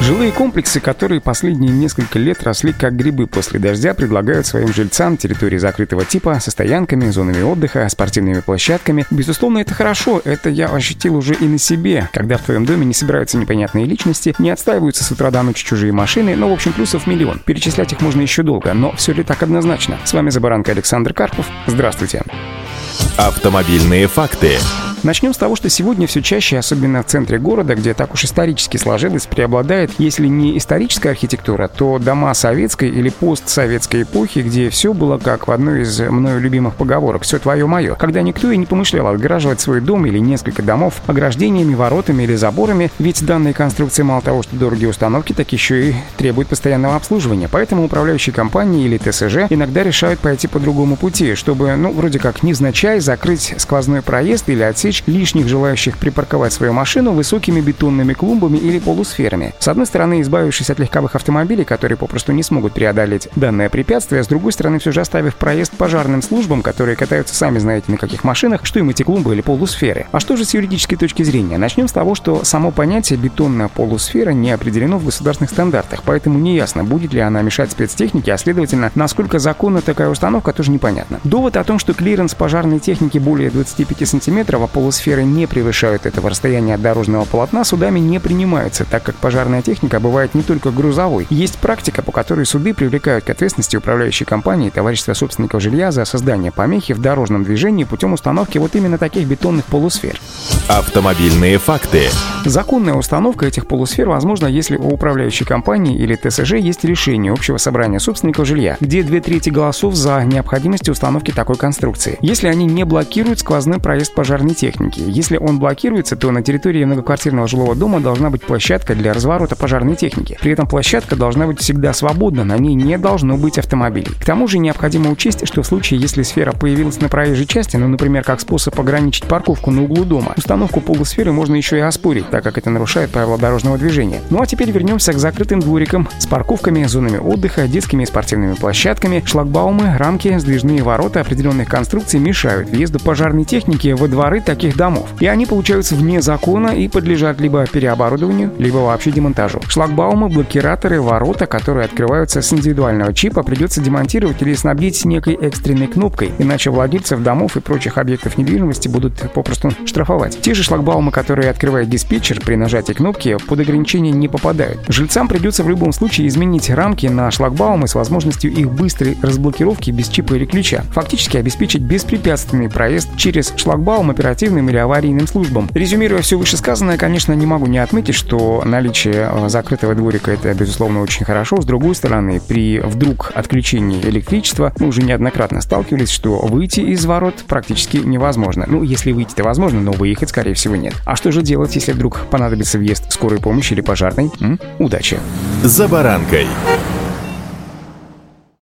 Жилые комплексы, которые последние несколько лет росли как грибы после дождя, предлагают своим жильцам территории закрытого типа со стоянками, зонами отдыха, спортивными площадками. Безусловно, это хорошо, это я ощутил уже и на себе, когда в твоем доме не собираются непонятные личности, не отстаиваются с утра до ночи чужие машины, но в общем плюсов миллион. Перечислять их можно еще долго, но все ли так однозначно? С вами Забаранка Александр Карпов. Здравствуйте. Автомобильные факты. Начнем с того, что сегодня все чаще, особенно в центре города, где так уж исторически сложилось, преобладает, если не историческая архитектура, то дома советской или постсоветской эпохи, где все было как в одной из мною любимых поговорок «все твое мое», когда никто и не помышлял отгораживать свой дом или несколько домов ограждениями, воротами или заборами, ведь данные конструкции мало того, что дорогие установки, так еще и требуют постоянного обслуживания. Поэтому управляющие компании или ТСЖ иногда решают пойти по другому пути, чтобы, ну, вроде как невзначай закрыть сквозной проезд или отсечь отсечь лишних желающих припарковать свою машину высокими бетонными клумбами или полусферами. С одной стороны, избавившись от легковых автомобилей, которые попросту не смогут преодолеть данное препятствие, с другой стороны, все же оставив проезд пожарным службам, которые катаются сами знаете на каких машинах, что им эти клумбы или полусферы. А что же с юридической точки зрения? Начнем с того, что само понятие бетонная полусфера не определено в государственных стандартах, поэтому неясно, будет ли она мешать спецтехнике, а следовательно, насколько законна такая установка, тоже непонятно. Довод о том, что клиренс пожарной техники более 25 сантиметров, а полусферы не превышают этого расстояния от дорожного полотна, судами не принимаются, так как пожарная техника бывает не только грузовой. Есть практика, по которой суды привлекают к ответственности управляющей компании товарищества собственников жилья за создание помехи в дорожном движении путем установки вот именно таких бетонных полусфер. Автомобильные факты. Законная установка этих полусфер возможна, если у управляющей компании или ТСЖ есть решение общего собрания собственников жилья, где две трети голосов за необходимость установки такой конструкции. Если они не блокируют сквозной проезд пожарной техники. Если он блокируется, то на территории многоквартирного жилого дома должна быть площадка для разворота пожарной техники. При этом площадка должна быть всегда свободна, на ней не должно быть автомобилей. К тому же необходимо учесть, что в случае, если сфера появилась на проезжей части, ну, например, как способ ограничить парковку на углу дома, установку полусферы можно еще и оспорить, так как это нарушает правила дорожного движения. Ну а теперь вернемся к закрытым дворикам с парковками, зонами отдыха, детскими и спортивными площадками, шлагбаумы, рамки, сдвижные ворота определенных конструкций мешают въезду пожарной техники во дворы таких домов. И они получаются вне закона и подлежат либо переоборудованию, либо вообще демонтажу. Шлагбаумы, блокираторы, ворота, которые открываются с индивидуального чипа, придется демонтировать или снабдить некой экстренной кнопкой, иначе владельцев домов и прочих объектов недвижимости будут попросту штрафовать. Те же шлагбаумы, которые открывает диспетчер при нажатии кнопки, под ограничения не попадают. Жильцам придется в любом случае изменить рамки на шлагбаумы с возможностью их быстрой разблокировки без чипа или ключа. Фактически обеспечить беспрепятственный проезд через шлагбаум оперативным или аварийным службам. Резюмируя все вышесказанное, конечно, не могу не отметить, что наличие э, закрытого дворика это, безусловно, очень хорошо. С другой стороны, при вдруг отключении электричества мы уже неоднократно сталкивались, что выйти из ворот практически невозможно. Ну, если выйти-то возможно, но выехать, скорее всего, нет. А что же делать, если вдруг понадобится въезд скорой помощи или пожарной? М? Удачи! За баранкой.